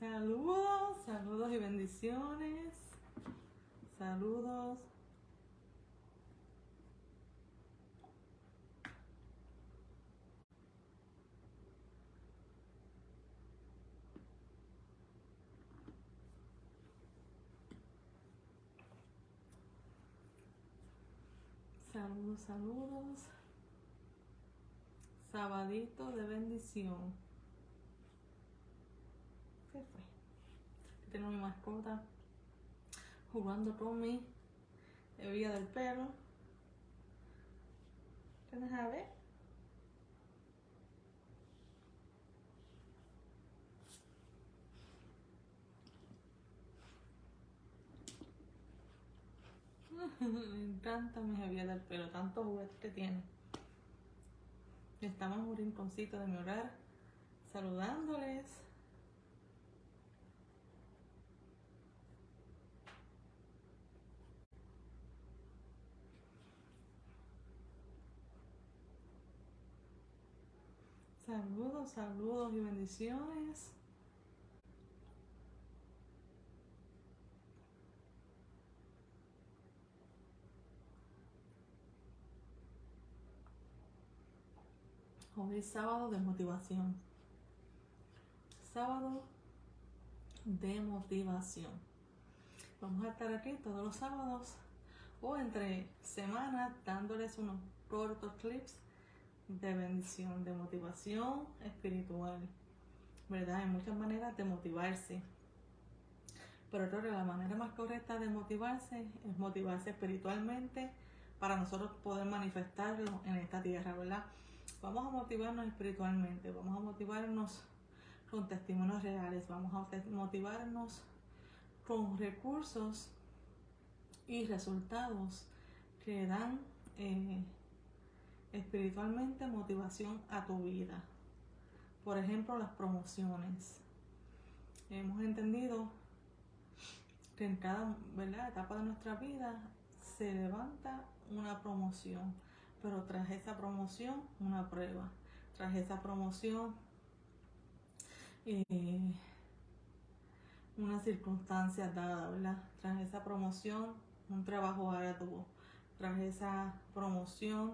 Saludos, saludos y bendiciones. Saludos. Saludos, saludos. Sabadito de bendición. Tengo mi mascota jugando con mi hebilla del pelo. ¿Tienes a ver? Me encanta mi hebilla del pelo, tantos juguetes que tiene. Estamos en un rinconcito de mi hogar saludándoles. Saludos, saludos y bendiciones. Hoy es sábado de motivación. Sábado de motivación. Vamos a estar aquí todos los sábados o entre semanas dándoles unos cortos clips de bendición, de motivación espiritual. ¿Verdad? Hay muchas maneras de motivarse. Pero creo que la manera más correcta de motivarse es motivarse espiritualmente para nosotros poder manifestarlo en esta tierra, ¿verdad? Vamos a motivarnos espiritualmente, vamos a motivarnos con testimonios reales, vamos a motivarnos con recursos y resultados que dan eh, espiritualmente motivación a tu vida. Por ejemplo, las promociones. Hemos entendido que en cada etapa de nuestra vida se levanta una promoción, pero tras esa promoción una prueba, tras esa promoción eh, una circunstancia dada, ¿verdad? Tras esa promoción un trabajo arduo, tras esa promoción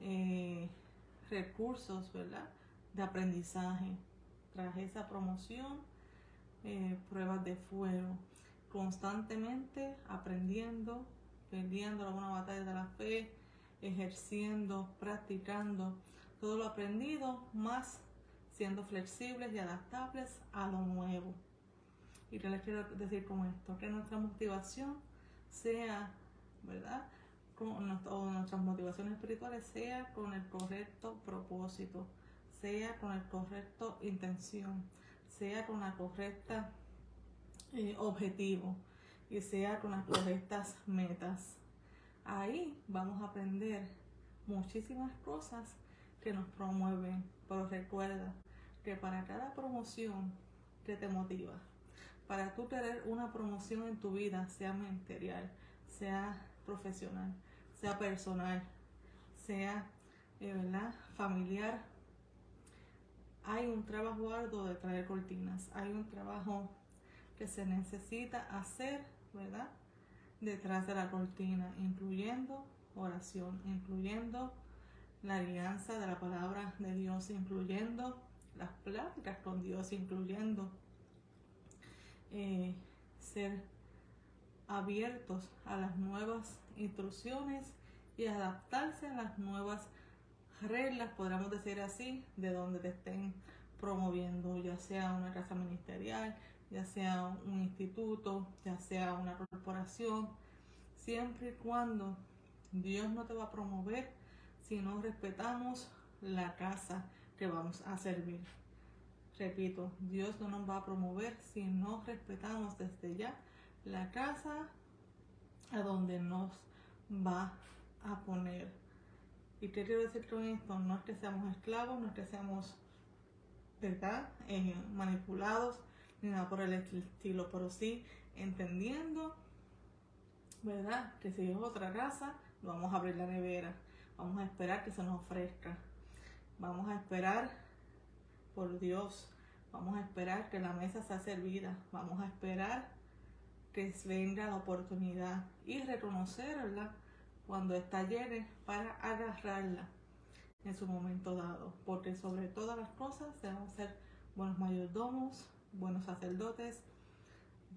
eh, recursos, ¿verdad? De aprendizaje. Tras esa promoción, eh, pruebas de fuego. Constantemente aprendiendo, perdiendo alguna batalla de la fe, ejerciendo, practicando todo lo aprendido, más siendo flexibles y adaptables a lo nuevo. Y que les quiero decir con esto, que nuestra motivación sea, ¿verdad? Con nuestras motivaciones espirituales sea con el correcto propósito, sea con el correcto intención, sea con la correcta eh, objetivo y sea con las correctas metas. Ahí vamos a aprender muchísimas cosas que nos promueven, pero recuerda que para cada promoción que te motiva, para tú tener una promoción en tu vida, sea material, sea profesional, sea personal, sea eh, ¿verdad? familiar, hay un trabajo arduo de traer cortinas, hay un trabajo que se necesita hacer, ¿verdad? Detrás de la cortina, incluyendo oración, incluyendo la alianza de la palabra de Dios, incluyendo las pláticas con Dios, incluyendo eh, ser abiertos a las nuevas instrucciones y adaptarse a las nuevas reglas, podríamos decir así, de donde te estén promoviendo, ya sea una casa ministerial, ya sea un instituto, ya sea una corporación, siempre y cuando Dios no te va a promover si no respetamos la casa que vamos a servir. Repito, Dios no nos va a promover si no respetamos desde ya la casa a donde nos va a poner. ¿Y qué quiero decir con esto? No es que seamos esclavos, no es que seamos, ¿verdad? Eh, manipulados, ni nada por el estilo, pero sí entendiendo, ¿verdad? Que si es otra casa, vamos a abrir la nevera, vamos a esperar que se nos ofrezca, vamos a esperar por Dios, Vamos a esperar que la mesa sea servida. Vamos a esperar que venga la oportunidad y reconocerla cuando está llena para agarrarla en su momento dado. Porque sobre todas las cosas debemos ser buenos mayordomos, buenos sacerdotes,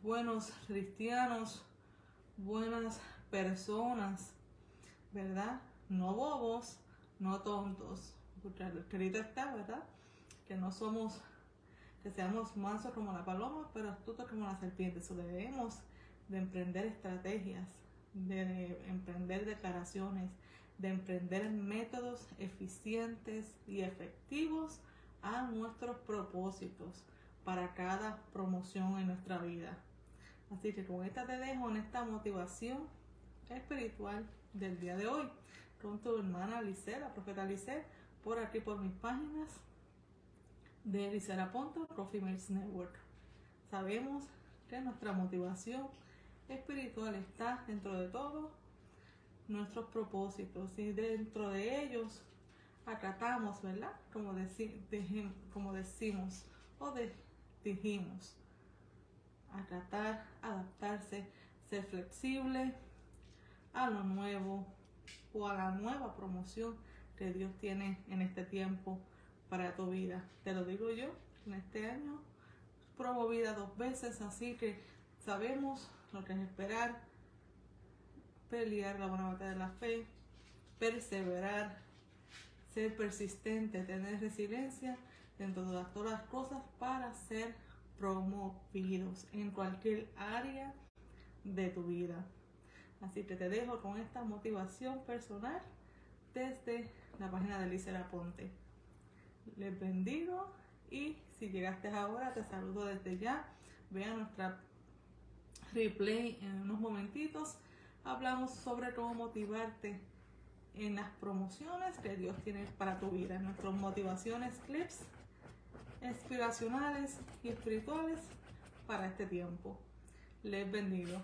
buenos cristianos, buenas personas, ¿verdad? No bobos, no tontos. Porque escrito está, ¿verdad? Que no somos, que seamos mansos como la paloma, pero astutos como la serpiente. Eso debemos de emprender estrategias, de emprender declaraciones, de emprender métodos eficientes y efectivos a nuestros propósitos para cada promoción en nuestra vida. Así que con esta te dejo en esta motivación espiritual del día de hoy con tu hermana Lice, la profeta Lice, por aquí por mis páginas de Licera Ponto, Coffee Network. Sabemos que nuestra motivación espiritual está dentro de todo nuestros propósitos y dentro de ellos acatamos, ¿verdad? Como, como decimos o dijimos, acatar, adaptarse, ser flexible a lo nuevo o a la nueva promoción que Dios tiene en este tiempo para tu vida. Te lo digo yo, en este año promovida dos veces, así que sabemos lo que es esperar, pelear la buena batalla de la fe, perseverar, ser persistente, tener resiliencia dentro de todas las cosas para ser promovidos en cualquier área de tu vida. Así que te dejo con esta motivación personal desde la página de Licera Ponte. Les bendigo y si llegaste ahora te saludo desde ya. Vean nuestra replay en unos momentitos. Hablamos sobre cómo motivarte en las promociones que Dios tiene para tu vida. Nuestras motivaciones, clips inspiracionales y espirituales para este tiempo. Les bendigo.